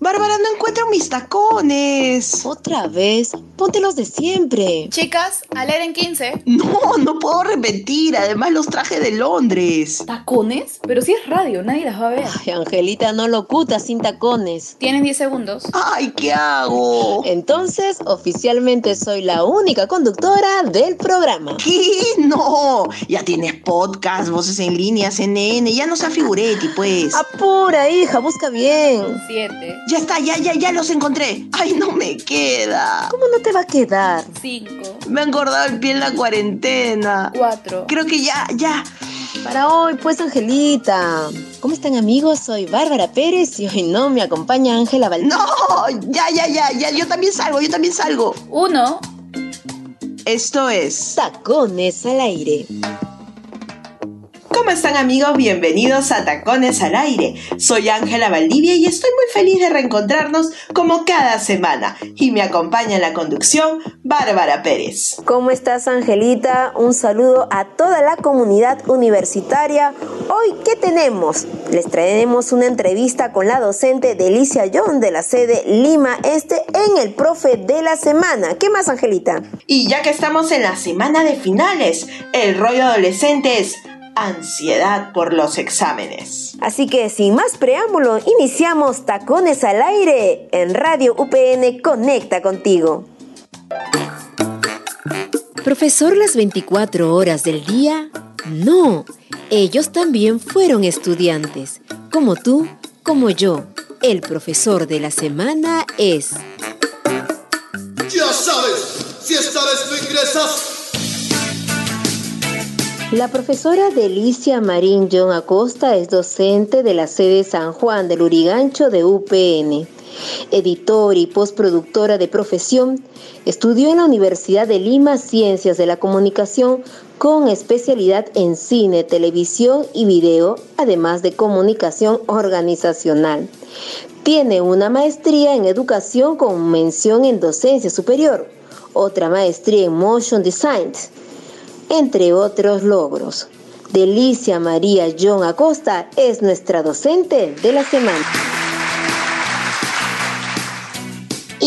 Bárbara, no encuentro mis tacones. Otra vez, ponte los de siempre. Chicas, al en 15. No, no puedo repetir. Además los traje de Londres. ¿Tacones? Pero si es radio, nadie las va a ver. Ay, Angelita, no locuta sin tacones. Tienes 10 segundos. Ay, ¿qué hago? Entonces, oficialmente soy la única conductora del programa. ¿Qué? No. Ya tienes podcast, voces en línea, CNN. Ya no sea figuretti, pues. Apura, hija, busca bien. 7. Ya está, ya, ya, ya los encontré. Ay, no me queda. ¿Cómo no te va a quedar? 5. Me ha engordado el pie en la cuarentena. 4. Creo que ya, ya. Para hoy, pues, Angelita. ¿Cómo están, amigos? Soy Bárbara Pérez y hoy no me acompaña Ángela Valdés. No, ya, ya, ya, ya. Yo también salgo, yo también salgo. 1. Esto es. Tacones al aire. ¿Cómo están amigos? Bienvenidos a Tacones al Aire. Soy Ángela Valdivia y estoy muy feliz de reencontrarnos como cada semana. Y me acompaña en la conducción Bárbara Pérez. ¿Cómo estás, Angelita? Un saludo a toda la comunidad universitaria. Hoy, ¿qué tenemos? Les traeremos una entrevista con la docente Delicia John de la sede Lima Este en el profe de la semana. ¿Qué más, Angelita? Y ya que estamos en la semana de finales, el rollo adolescente es ansiedad por los exámenes. Así que sin más preámbulo, iniciamos Tacones al aire en Radio UPN Conecta contigo. ¿Profesor las 24 horas del día? No, ellos también fueron estudiantes, como tú, como yo. El profesor de la semana es... Ya sabes, si esta vez no ingresas, La profesora Delicia Marín John Acosta es docente de la sede San Juan del Urigancho de UPN. Editor y postproductora de profesión, estudió en la Universidad de Lima Ciencias de la Comunicación con especialidad en cine, televisión y video, además de comunicación organizacional. Tiene una maestría en educación con mención en docencia superior, otra maestría en motion design entre otros logros. Delicia María John Acosta es nuestra docente de la semana.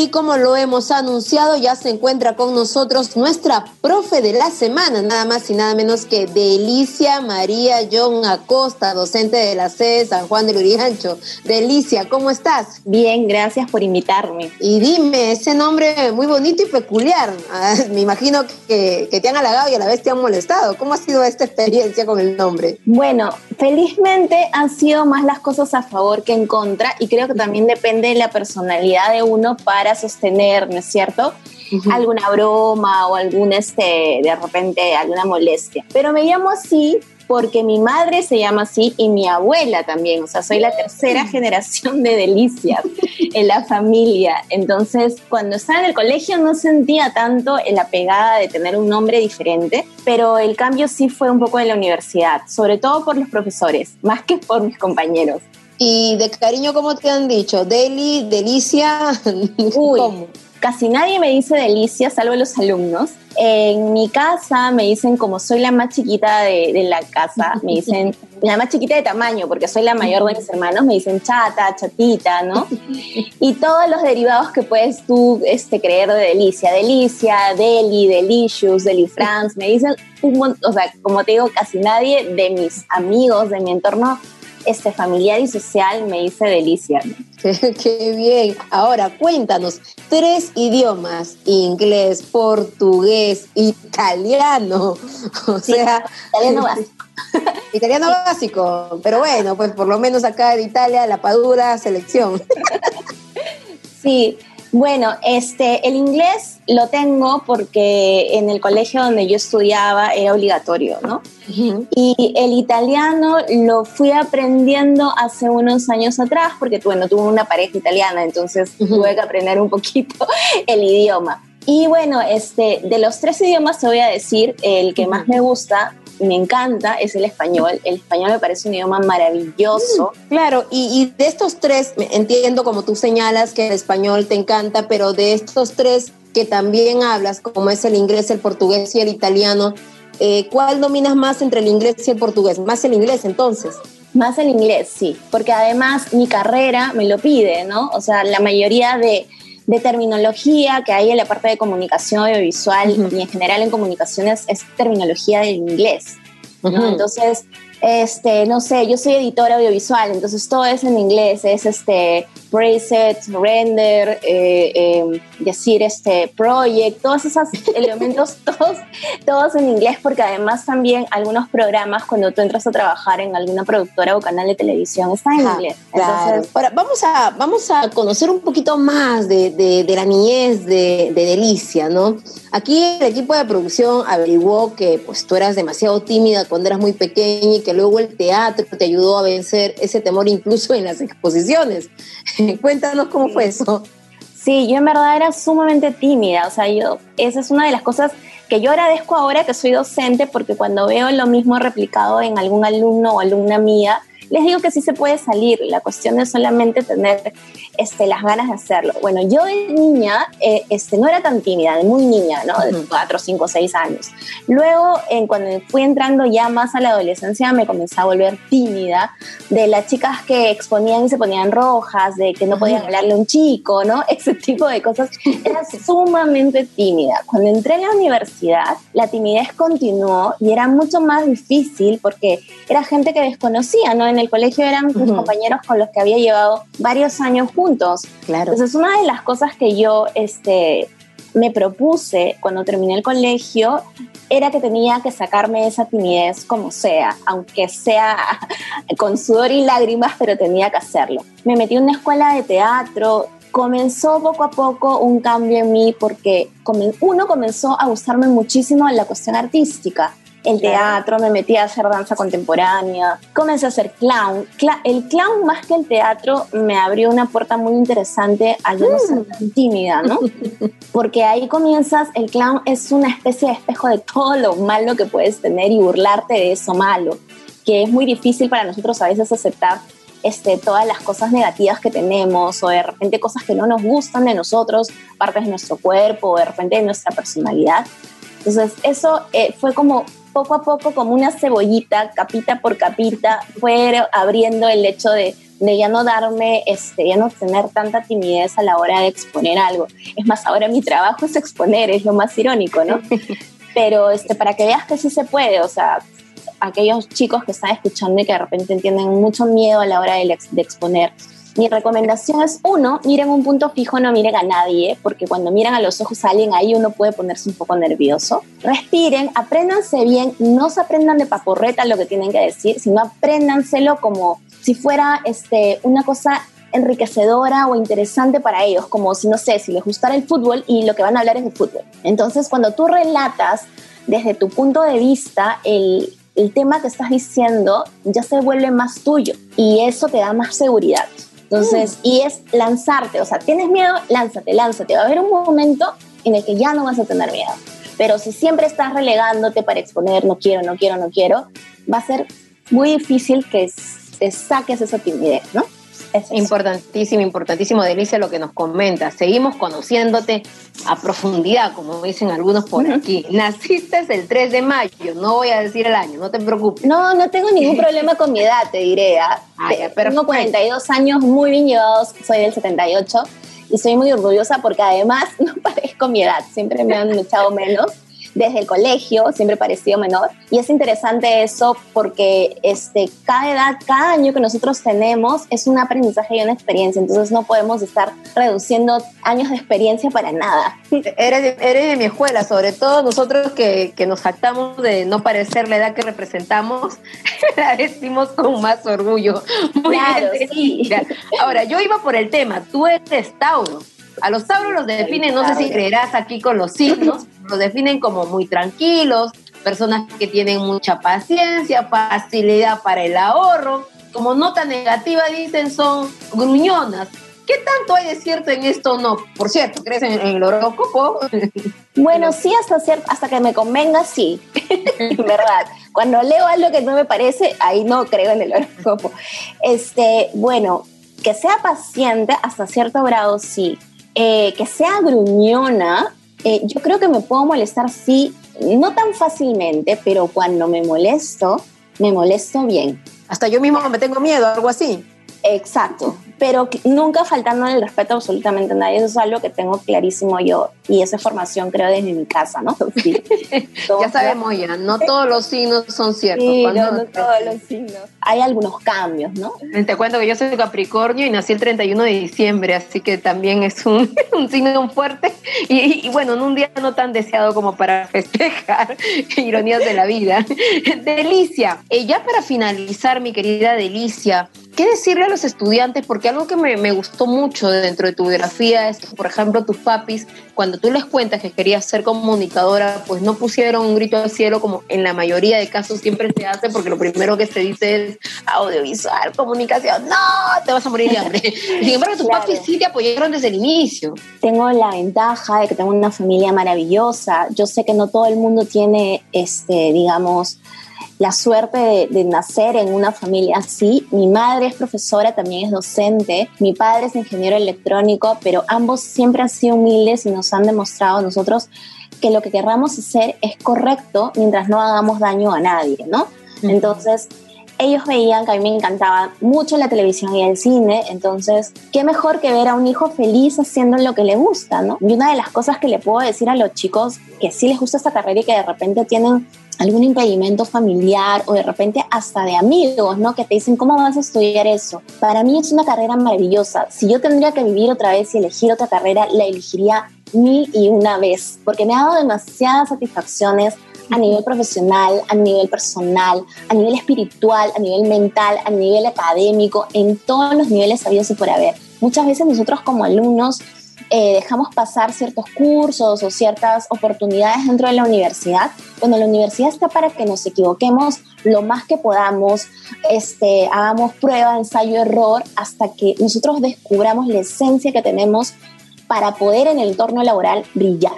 Y como lo hemos anunciado, ya se encuentra con nosotros nuestra profe de la semana, nada más y nada menos que Delicia María John Acosta, docente de la sede San Juan del Urigancho. Delicia, ¿cómo estás? Bien, gracias por invitarme. Y dime, ese nombre muy bonito y peculiar. Ah, me imagino que, que te han halagado y a la vez te han molestado. ¿Cómo ha sido esta experiencia con el nombre? Bueno, felizmente han sido más las cosas a favor que en contra y creo que también depende de la personalidad de uno para sostener, ¿no es cierto? Alguna broma o algún, este, de repente, alguna molestia. Pero me llamo así porque mi madre se llama así y mi abuela también, o sea, soy la tercera generación de delicias en la familia. Entonces, cuando estaba en el colegio no sentía tanto la pegada de tener un nombre diferente, pero el cambio sí fue un poco en la universidad, sobre todo por los profesores, más que por mis compañeros. Y de cariño, ¿cómo te han dicho? Deli, Delicia, Uy, ¿cómo? casi nadie me dice delicia, salvo los alumnos. En mi casa me dicen, como soy la más chiquita de, de la casa, me dicen, la más chiquita de tamaño, porque soy la mayor de mis hermanos, me dicen chata, chatita, ¿no? Y todos los derivados que puedes tú este, creer de delicia, delicia, deli, delicious, delifrance, me dicen un montón, o sea, como te digo, casi nadie de mis amigos, de mi entorno este, familiar y social me dice delicia. ¿no? Qué, bien. Ahora, cuéntanos, tres idiomas, inglés, portugués, italiano. O Sí, sea, italiano básico. italiano básico. Pero bueno, pues por lo menos acá en Italia, la Padura, selección. Sí, bueno, este, el inglés lo tengo porque en el colegio donde yo estudiaba era obligatorio, ¿no? Y el italiano lo fui aprendiendo hace unos años atrás porque, bueno, tuve una pareja italiana, entonces tuve que aprender un poquito el idioma. Y bueno, este, de los tres idiomas te voy a decir, el que más me gusta, me encanta, es el español. El español me parece un idioma maravilloso. Claro, y, y de estos tres, entiendo como tú señalas que el español te encanta, pero de estos tres que también hablas, como es el inglés, el portugués y el italiano, eh, ¿cuál dominas más entre el inglés y el portugués? Más el inglés entonces. Más el inglés, sí, porque además mi carrera me lo pide, ¿no? O sea, la mayoría de, de terminología que hay en la parte de comunicación audiovisual y en general en comunicaciones es terminología del inglés. ¿no? Entonces, este, no sé, yo soy editora audiovisual, entonces todo es en inglés, es este preset, render, eh, eh, decir este project, todos esos elementos, todos, todos en inglés, porque además también algunos programas cuando tú entras a trabajar en alguna productora o canal de televisión están en inglés. Entonces, Ahora, vamos a, vamos a conocer un poquito más de, de, de la niñez de, de Delicia, ¿no? Aquí el equipo de producción averiguó que pues tú eras demasiado tímida cuando eras muy pequeña y que luego el teatro te ayudó a vencer ese temor incluso en las exposiciones. Cuéntanos cómo fue eso. Sí, yo en verdad era sumamente tímida, o sea, yo, esa es una de las cosas que yo agradezco ahora que soy docente porque cuando veo lo mismo replicado en algún alumno o alumna mía, les digo que sí se puede salir, la cuestión es solamente tener este, las ganas de hacerlo. Bueno, yo de niña eh, este, no era tan tímida, de muy niña, ¿no? De 4, 5, 6 años. Luego, en, cuando fui entrando ya más a la adolescencia, me comencé a volver tímida, de las chicas que exponían y se ponían rojas, de que no podían hablarle a un chico, ¿no? Ese tipo de cosas. Era sumamente tímida. Cuando entré en la universidad, la timidez continuó y era mucho más difícil porque era gente que desconocía, ¿no? En el colegio eran mis compañeros con los que había llevado varios años juntos. Claro. Entonces, una de las cosas que yo este, me propuse cuando terminé el colegio era que tenía que sacarme esa timidez como sea, aunque sea con sudor y lágrimas, pero tenía que hacerlo. Me metí en una escuela de teatro, comenzó poco a poco un cambio en mí porque uno comenzó a gustarme muchísimo la cuestión artística el teatro, me metí a hacer danza contemporánea, comencé a hacer clown. el clown más que el teatro me abrió una puerta muy interesante a yo no ser tan tímida, ¿no? Porque ahí comienzas, el clown es una especie de espejo de todo lo malo que puedes tener y burlarte de eso malo, que es muy difícil para nosotros a veces aceptar este, todas las cosas negativas que tenemos o de repente cosas que no nos gustan de nosotros, partes de nuestro cuerpo o de repente de nuestra personalidad. Entonces, eso eh, fue como poco a poco, como una cebollita, capita por capita, fue abriendo el hecho de, de ya no darme, este, ya no tener tanta timidez a la hora de exponer algo. Es más, ahora mi trabajo es exponer, es lo más irónico, ¿no? Pero este, para que veas que sí se puede, o sea, aquellos chicos que están escuchando y que de repente tienen mucho miedo a la hora de, de exponer, mi recomendación es, uno, miren un punto fijo, no miren a nadie, porque cuando miran a los ojos a alguien ahí uno puede ponerse un poco nervioso. Respiren, apréndanse bien, no se aprendan de paporreta lo que tienen que decir, sino apréndanselo como si fuera este, una cosa enriquecedora o interesante para ellos, como si, no sé, si les gustara el fútbol y lo que van a hablar es de fútbol. Entonces, cuando tú relatas desde tu punto de vista el, el tema que estás diciendo, ya se vuelve más tuyo y eso te da más seguridad. Entonces, y es lanzarte, o sea, tienes miedo, lánzate, lánzate. Va a haber un momento en el que ya no vas a tener miedo. Pero si siempre estás relegándote para exponer, no quiero, no quiero, no quiero, va a ser muy difícil que te saques esa timidez, ¿no? Importantísimo, importantísimo, Delicia, lo que nos comenta. Seguimos conociéndote a profundidad, como dicen algunos por aquí. Naciste el 3 de mayo, no voy a decir el año, no te preocupes. No, no tengo ningún problema con mi edad, te diré. ¿ah? tengo 42 años muy bien llevados, soy del 78 y soy muy orgullosa porque además no parezco mi edad, siempre me han echado menos desde el colegio, siempre parecido menor. Y es interesante eso porque este, cada edad, cada año que nosotros tenemos es un aprendizaje y una experiencia. Entonces no podemos estar reduciendo años de experiencia para nada. Eres de, eres de mi escuela, sobre todo nosotros que, que nos jactamos de no parecer la edad que representamos, la decimos con más orgullo. Muy claro, sí. Ahora, yo iba por el tema, tú eres Tauro. A los Tauros los definen, no sé si creerás aquí con los signos, los definen como muy tranquilos, personas que tienen mucha paciencia, facilidad para el ahorro. Como nota negativa dicen son gruñonas. ¿Qué tanto hay de cierto en esto no? Por cierto, ¿crees en, el horóscopo? Bueno, sí, hasta, cierto, hasta que me convenga, sí. verdad. Cuando leo algo que no me parece, ahí no creo en el horóscopo. Este, bueno, que sea paciente hasta cierto grado, sí. Eh, que sea gruñona, eh, yo creo que me puedo molestar, sí, no tan fácilmente, pero cuando me molesto, me molesto bien. Hasta yo mismo me tengo miedo, algo así. Exacto, pero nunca faltando el respeto a absolutamente a nadie, eso es algo que tengo clarísimo yo y esa formación creo desde mi casa, ¿no? ya sabemos ya, no todos los signos son ciertos. Sí, no, todos los signos. Hay algunos cambios, ¿no? Te cuento que yo soy Capricornio y nací el 31 de diciembre, así que también es un, signo fuerte y, bueno, en un día no tan deseado como para festejar ironías de la vida. Delicia, eh, ya para finalizar, mi querida Delicia, ¿qué decirle a los estudiantes? Porque algo que me, me, gustó mucho dentro de tu biografía es que, por ejemplo, tus papis, cuando tú les cuentas que querías ser comunicadora, pues no pusieron un grito al cielo como en la mayoría de casos siempre se hace, porque lo primero que se dice es audiovisual, comunicación, no, te vas a morir de hambre. Sin embargo, tus papis sí te apoyaron desde el inicio. Tengo la ventaja de que tengo una familia maravillosa. Yo sé que no todo el mundo tiene, este, digamos, la suerte de, nacer en una familia así. Mi madre es profesora, también es docente, mi padre es ingeniero electrónico, pero ambos siempre han sido humildes y nos han demostrado a nosotros que lo que querramos hacer es correcto mientras no hagamos daño a nadie, ¿no? Entonces, ellos veían que a mí me encantaba mucho la televisión y el cine, entonces, qué mejor que ver a un hijo feliz haciendo lo que le gusta, ¿no? Y una de las cosas que le puedo decir a los chicos que sí les gusta esta carrera y que de repente tienen algún impedimento familiar o de repente hasta de amigos, ¿no? Que te dicen, ¿cómo vas a estudiar eso? Para mí es una carrera maravillosa. Si yo tendría que vivir otra vez y elegir otra carrera, la elegiría mil y una vez, porque me ha dado demasiadas satisfacciones a nivel profesional, a nivel personal, a nivel espiritual, a nivel mental, a nivel académico, en todos los niveles habidos y por haber. Muchas veces nosotros como alumnos eh, dejamos pasar ciertos cursos o ciertas oportunidades dentro de la universidad. Bueno, la universidad está para que nos equivoquemos lo más que podamos, este, hagamos prueba, ensayo, error, hasta que nosotros descubramos la esencia que tenemos para poder en el entorno laboral brillar.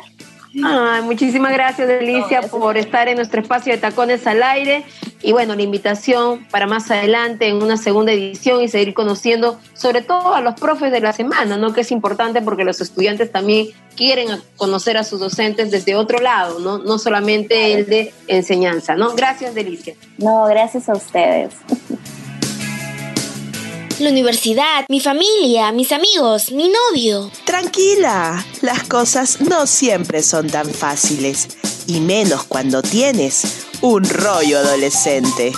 Ay, muchísimas gracias, Delicia, por estar en nuestro espacio de Tacones al Aire. Y bueno, la invitación para más adelante en una segunda edición y seguir conociendo sobre todo a los profes de la semana, ¿no? Que es importante porque los estudiantes también quieren conocer a sus docentes desde otro lado, ¿no? No solamente el de enseñanza, ¿no? Gracias, Delicia. No, gracias a ustedes. la universidad, mi familia, mis amigos, mi novio. Tranquila, las cosas no siempre son tan fáciles, y menos cuando tienes un rollo adolescente.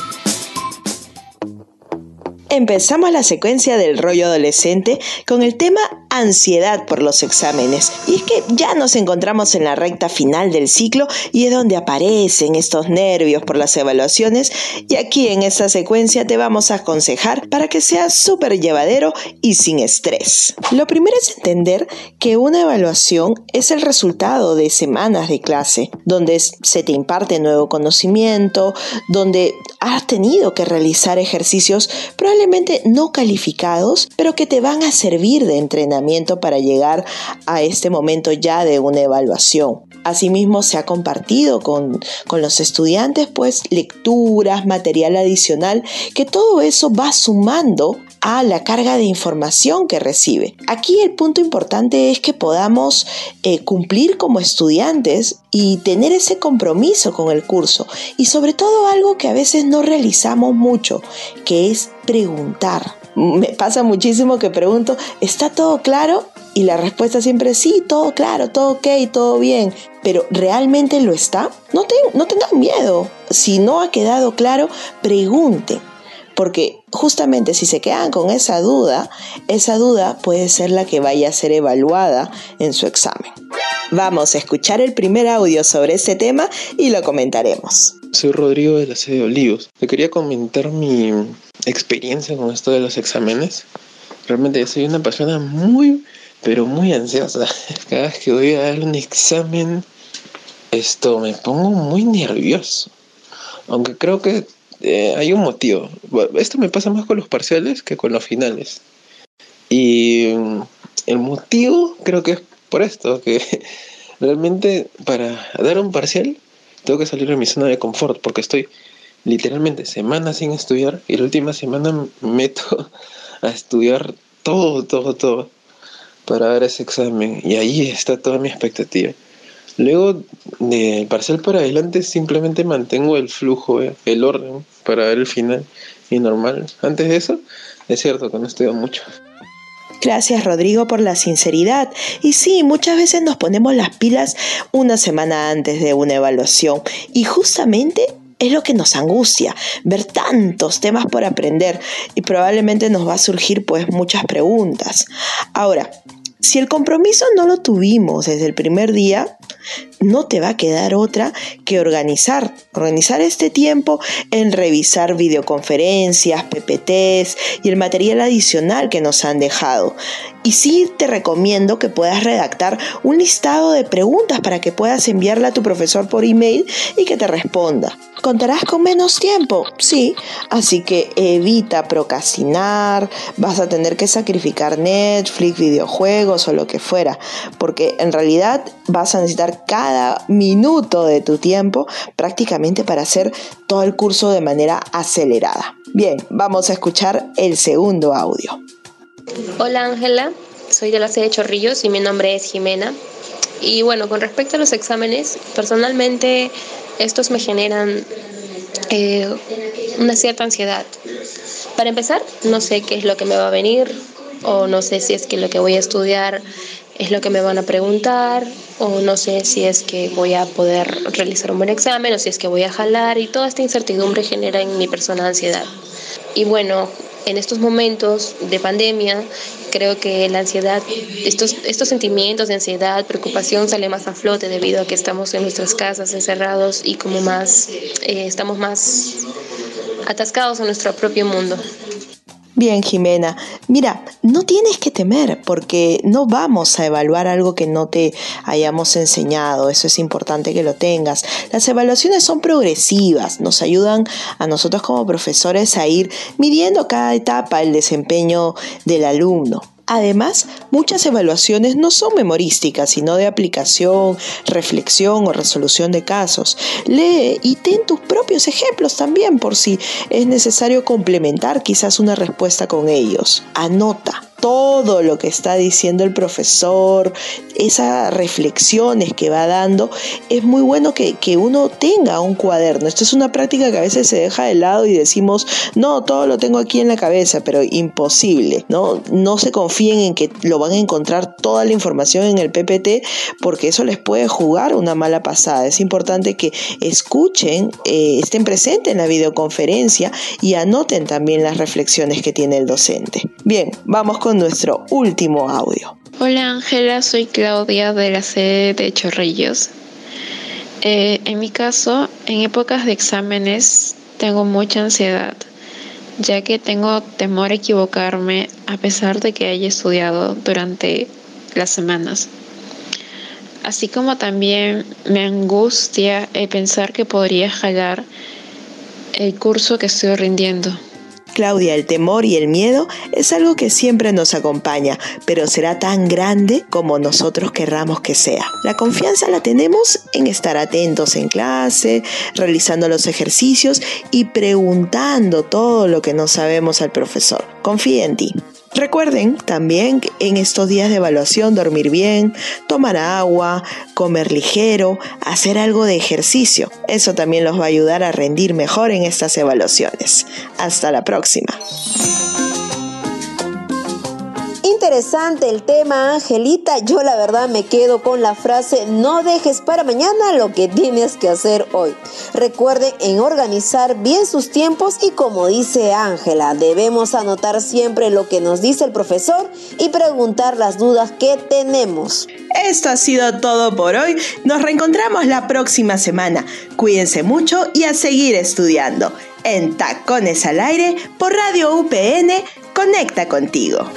Empezamos la secuencia del rollo adolescente con el tema ansiedad por los exámenes. Y es que ya nos encontramos en la recta final del ciclo y es donde aparecen estos nervios por las evaluaciones y aquí en esta secuencia te vamos a aconsejar para que sea súper llevadero y sin estrés. Lo primero es entender que una evaluación es el resultado de semanas de clase, donde se te imparte nuevo conocimiento, donde has tenido que realizar ejercicios probablemente no calificados, pero que te van a servir de entrenamiento para llegar a este momento ya de una evaluación. Asimismo, se ha compartido con, con, los estudiantes pues lecturas, material adicional, que todo eso va sumando a la carga de información que recibe. Aquí el punto importante es que podamos eh, cumplir como estudiantes y tener ese compromiso con el curso y sobre todo algo que a veces no realizamos mucho, que es preguntar me pasa muchísimo que pregunto, ¿está todo claro? Y la respuesta siempre es sí, todo claro, todo ok, todo bien. Pero ¿realmente lo está? No, no tengan miedo. Si no ha quedado claro, pregunten. Porque justamente si se quedan con esa duda, esa duda puede ser la que vaya a ser evaluada en su examen. Vamos a escuchar el primer audio sobre este tema y lo comentaremos. Soy Rodrigo de la sede de Olivos. Le quería comentar mi experiencia con esto de los exámenes. Realmente soy una persona muy, pero muy ansiosa. Cada vez que voy a dar un examen, esto me pongo muy nervioso. Aunque creo que eh, hay un motivo. Esto me pasa más con los parciales que con los finales. Y mm, el motivo creo que es por esto, que realmente para dar un parcial tengo que salir de mi zona de confort porque estoy literalmente semanas sin estudiar y la última semana me meto a estudiar todo, todo, todo para dar ese examen y ahí está toda mi expectativa. Luego, de parcial para adelante, simplemente mantengo el flujo, eh, el orden para ver el final y normal. Antes de eso, es cierto que no estudio mucho. Gracias Rodrigo por la sinceridad. Y sí, muchas veces nos ponemos las pilas una semana antes de una evaluación y justamente es lo que nos angustia, ver tantos temas por aprender y probablemente nos va a surgir pues muchas preguntas. Ahora, si el compromiso no lo tuvimos desde el primer día, no te va a quedar otra que organizar, organizar este tiempo en revisar videoconferencias, PPTs y el material adicional que nos han dejado. Y sí te recomiendo que puedas redactar un listado de preguntas para que puedas enviarla a tu profesor por email y que te responda. Contarás con menos tiempo, sí, así que evita procrastinar, vas a tener que sacrificar Netflix, videojuegos o lo que fuera, porque en realidad vas a necesitar cada minuto de tu tiempo prácticamente para hacer todo el curso de manera acelerada. Bien, vamos a escuchar el segundo audio. Hola Ángela, soy de la sede de Chorrillos y mi nombre es Jimena. Y bueno, con respecto a los exámenes, personalmente estos me generan eh, una cierta ansiedad. Para empezar, no sé qué es lo que me va a venir o no sé si es que lo que voy a estudiar es lo que me van a preguntar o no sé si es que voy a poder realizar un buen examen o si es que voy a jalar y toda esta incertidumbre genera en mi persona ansiedad. Y bueno, en estos momentos de pandemia, creo que la ansiedad, estos, estos sentimientos de ansiedad, preocupación sale más a flote debido a que estamos en nuestras casas encerrados y como más, eh, estamos más atascados en nuestro propio mundo. Bien, Jimena. Mira, no tienes que temer porque no vamos a evaluar algo que no te hayamos enseñado. Eso es importante que lo tengas. Las evaluaciones son progresivas, nos ayudan a nosotros como profesores a ir midiendo cada etapa el desempeño del alumno. Además, muchas evaluaciones no son memorísticas, sino de aplicación, reflexión o resolución de casos. Lee y ten tus propios ejemplos también por si es necesario complementar quizás una respuesta con ellos. Anota todo lo que está diciendo el profesor, esas reflexiones que va dando, es muy bueno que, uno tenga un cuaderno. Esto es una práctica que a veces se deja de lado y decimos, no, todo lo tengo aquí en la cabeza, pero imposible, ¿no? No se confíen en que lo van a encontrar toda la información en el PPT porque eso les puede jugar una mala pasada. Es importante que escuchen, eh, estén presentes en la videoconferencia y anoten también las reflexiones que tiene el docente. Bien, vamos nuestro último audio. Hola Ángela, soy Claudia de la sede de Chorrillos. Eh, en mi caso, en épocas de exámenes tengo mucha ansiedad, ya que tengo temor a equivocarme a pesar de que haya estudiado durante las semanas. Así como también me angustia el pensar que podría jalar el curso que estoy rindiendo. Claudia, el temor y el miedo es algo que siempre nos acompaña, pero será tan grande como nosotros querramos que sea. La confianza la tenemos en estar atentos en clase, realizando los ejercicios y preguntando todo lo que no sabemos al profesor. Confía en ti. Recuerden también en estos días de evaluación dormir bien, tomar agua, comer ligero, hacer algo de ejercicio. Eso también los va a ayudar a rendir mejor en estas evaluaciones. Hasta la próxima interesante el tema, Angelita. Yo la verdad me quedo con la frase, no dejes para mañana lo que tienes que hacer hoy. Recuerden en organizar bien sus tiempos y como dice Ángela, debemos anotar siempre lo que nos dice el profesor y preguntar las dudas que tenemos. Esto ha sido todo por hoy. Nos reencontramos la próxima semana. Cuídense mucho y a seguir estudiando. En Tacones al Aire por Radio UPN, conecta contigo.